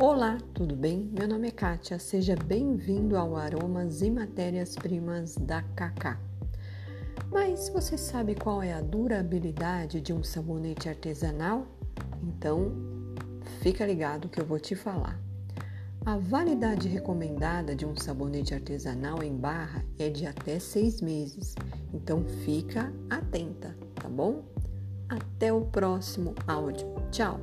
Olá, tudo bem? Meu nome é Kátia, seja bem-vindo ao Aromas e Matérias-Primas da Cacá. Mas você sabe qual é a durabilidade de um sabonete artesanal? Então, fica ligado que eu vou te falar. A validade recomendada de um sabonete artesanal em barra é de até seis meses, então fica atenta, tá bom? Até o próximo áudio. Tchau!